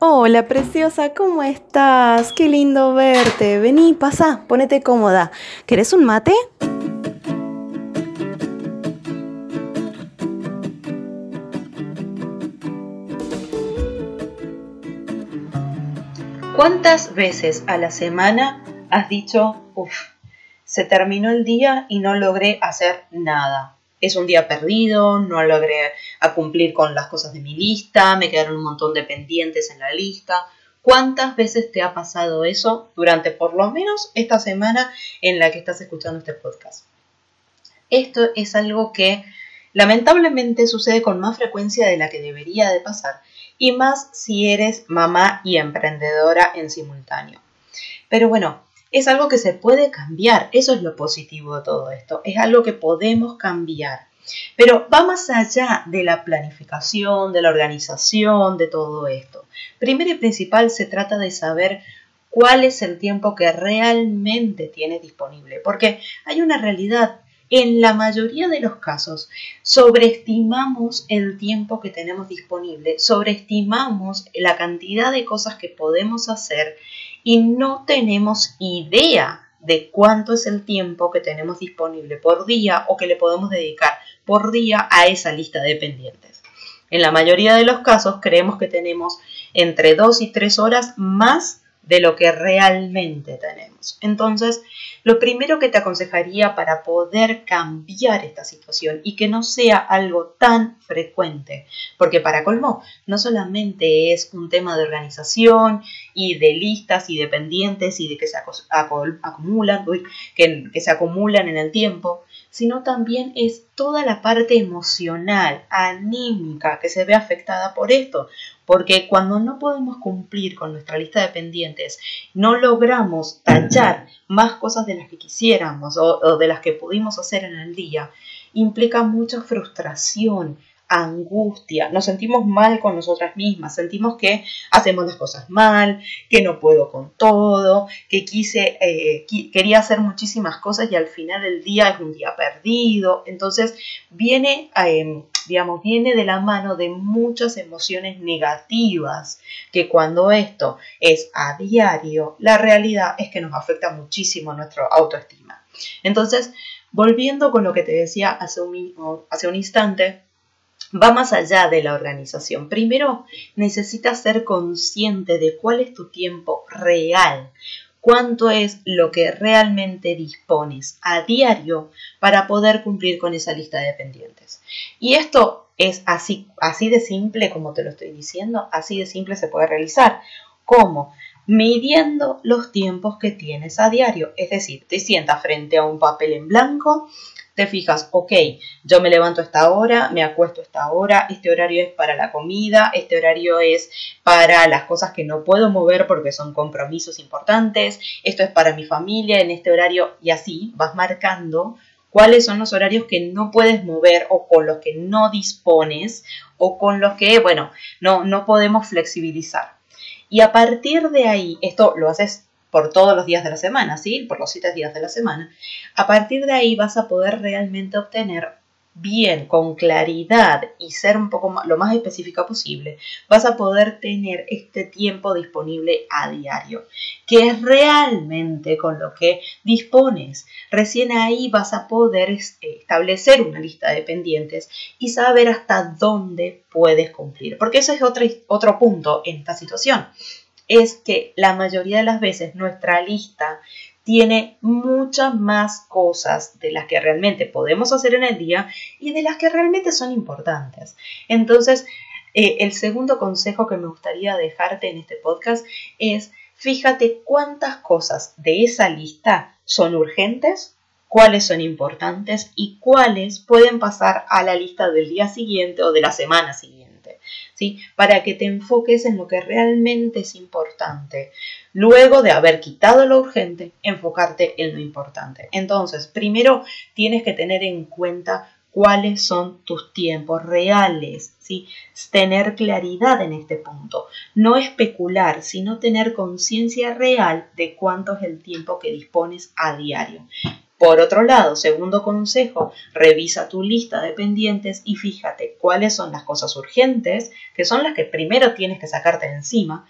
Hola, preciosa, ¿cómo estás? Qué lindo verte. Vení, pasa, ponete cómoda. ¿Querés un mate? ¿Cuántas veces a la semana has dicho, uff, se terminó el día y no logré hacer nada? Es un día perdido, no logré cumplir con las cosas de mi lista, me quedaron un montón de pendientes en la lista. ¿Cuántas veces te ha pasado eso durante por lo menos esta semana en la que estás escuchando este podcast? Esto es algo que lamentablemente sucede con más frecuencia de la que debería de pasar y más si eres mamá y emprendedora en simultáneo. Pero bueno, es algo que se puede cambiar, eso es lo positivo de todo esto, es algo que podemos cambiar. Pero va más allá de la planificación, de la organización, de todo esto. Primero y principal se trata de saber cuál es el tiempo que realmente tienes disponible, porque hay una realidad. En la mayoría de los casos sobreestimamos el tiempo que tenemos disponible, sobreestimamos la cantidad de cosas que podemos hacer y no tenemos idea de cuánto es el tiempo que tenemos disponible por día o que le podemos dedicar por día a esa lista de pendientes. En la mayoría de los casos creemos que tenemos entre 2 y 3 horas más de lo que realmente tenemos. Entonces, lo primero que te aconsejaría para poder cambiar esta situación y que no sea algo tan frecuente, porque para colmo, no solamente es un tema de organización y de listas y de pendientes y de que se acumulan, que, que se acumulan en el tiempo, sino también es toda la parte emocional, anímica que se ve afectada por esto. Porque cuando no podemos cumplir con nuestra lista de pendientes, no logramos tachar más cosas de las que quisiéramos o, de las que pudimos hacer en el día, implica mucha frustración, angustia, nos sentimos mal con nosotras mismas, sentimos que hacemos las cosas mal, que no puedo con todo, que quise, eh, quería hacer muchísimas cosas y al final del día es un día perdido. Entonces viene, em, digamos, viene de la mano de muchas emociones negativas, que cuando esto es a diario, la realidad es que nos afecta muchísimo nuestra autoestima. Entonces, volviendo con lo que te decía hace un, hace un instante, va más allá de la organización. Primero, necesitas ser consciente de cuál es tu tiempo real, cuánto es lo que realmente dispones a diario para poder cumplir con esa lista de pendientes. Y esto es así, así de simple como te lo estoy diciendo, así de simple se puede realizar. ¿Cómo? Midiendo los tiempos que tienes a diario. Es decir, te sientas frente a un papel en blanco te fijas, ok, yo me levanto a esta hora, me acuesto a esta hora, este horario es para la comida, este horario es para las cosas que no puedo mover porque son compromisos importantes, esto es para mi familia en este horario y así vas marcando cuáles son los horarios que no puedes mover o con los que no dispones o con los que, bueno, no, no podemos flexibilizar. Y a partir de ahí, esto lo haces por todos los días de la semana, ¿sí? Por los siete días de la semana. A partir de ahí vas a poder realmente obtener bien, con claridad y ser un poco lo más específica posible, vas a poder tener este tiempo disponible a diario, que es realmente con lo que dispones. Recién ahí vas a poder establecer una lista de pendientes y saber hasta dónde puedes cumplir, porque ese es otro, otro punto en esta situación es que la mayoría de las veces nuestra lista tiene muchas más cosas de las que realmente podemos hacer en el día y de las que realmente son importantes. Entonces, eh, el segundo consejo que me gustaría dejarte en este podcast es fíjate cuántas cosas de esa lista son urgentes, cuáles son importantes y cuáles pueden pasar a la lista del día siguiente o de la semana siguiente. ¿sí? Para que te enfoques en lo que realmente es importante. Luego de haber quitado lo urgente, enfocarte en lo importante. Entonces, primero tienes que tener en cuenta cuáles son tus tiempos reales, ¿sí? Tener claridad en este punto, no especular, sino tener conciencia real de cuánto es el tiempo que dispones a diario. Por otro lado, segundo consejo, revisa tu lista de pendientes y fíjate cuáles son las cosas urgentes, que son las que primero tienes que sacarte de encima,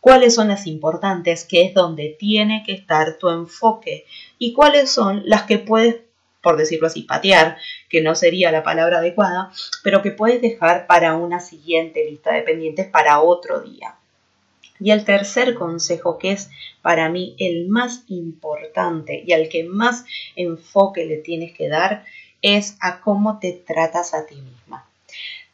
cuáles son las importantes, que es donde tiene que estar tu enfoque, y cuáles son las que puedes, por decirlo así, patear, que no sería la palabra adecuada, pero que puedes dejar para una siguiente lista de pendientes para otro día. Y el tercer consejo, que es para mí el más importante y al que más enfoque le tienes que dar, es a cómo te tratas a ti misma.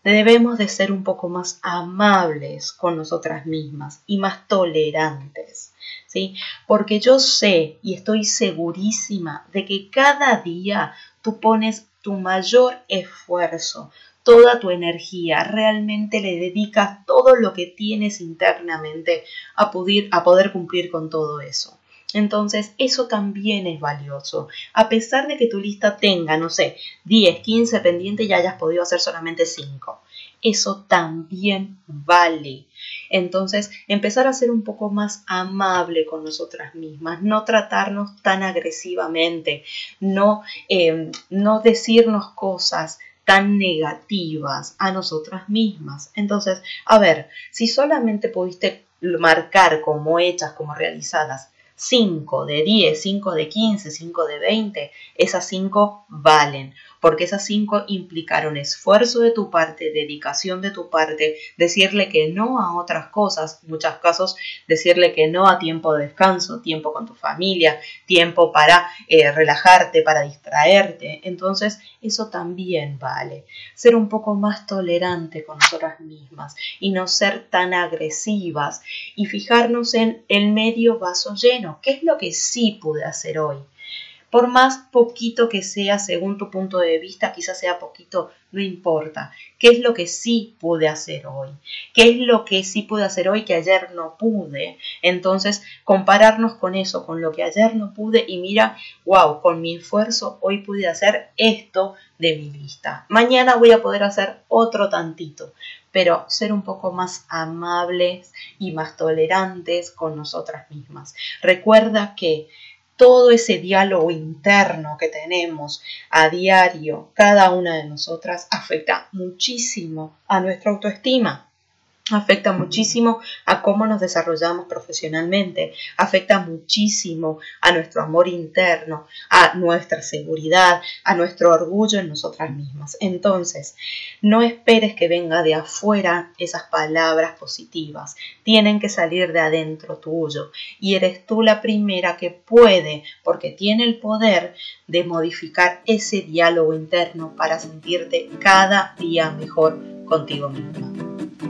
Debemos de ser un poco más amables con nosotras mismas y más tolerantes, ¿sí? Porque yo sé y estoy segurísima de que cada día tú pones tu mayor esfuerzo, toda tu energía, realmente le dedicas todo lo que tienes internamente a poder, a poder cumplir con todo eso. Entonces, eso también es valioso. A pesar de que tu lista tenga, no sé, 10, 15 pendientes y hayas podido hacer solamente 5. Eso también vale. Entonces, empezar a ser un poco más amable con nosotras mismas, no tratarnos tan agresivamente, no, eh, no decirnos cosas tan negativas a nosotras mismas. Entonces, a ver, si solamente pudiste marcar como hechas, como realizadas, 5 de 10, 5 de 15, 5 de 20, esas 5 valen porque esas cinco implicaron esfuerzo de tu parte, dedicación de tu parte, decirle que no a otras cosas, en muchos casos decirle que no a tiempo de descanso, tiempo con tu familia, tiempo para eh, relajarte, para distraerte. Entonces, eso también vale. Ser un poco más tolerante con nosotras mismas y no ser tan agresivas y fijarnos en el medio vaso lleno. ¿Qué es lo que sí pude hacer hoy? Por más poquito que sea según tu punto de vista, quizás sea poquito, no importa. ¿Qué es lo que sí pude hacer hoy? ¿Qué es lo que sí pude hacer hoy que ayer no pude? Entonces, compararnos con eso, con lo que ayer no pude y mira, wow, con mi esfuerzo hoy pude hacer esto de mi lista. Mañana voy a poder hacer otro tantito, pero ser un poco más amables y más tolerantes con nosotras mismas. Recuerda que todo ese diálogo interno que tenemos a diario, cada una de nosotras, afecta muchísimo a nuestra autoestima afecta muchísimo a cómo nos desarrollamos profesionalmente, afecta muchísimo a nuestro amor interno, a nuestra seguridad, a nuestro orgullo en nosotras mismas. Entonces, no esperes que venga de afuera esas palabras positivas, tienen que salir de adentro tuyo y eres tú la primera que puede, porque tiene el poder de modificar ese diálogo interno para sentirte cada día mejor contigo misma.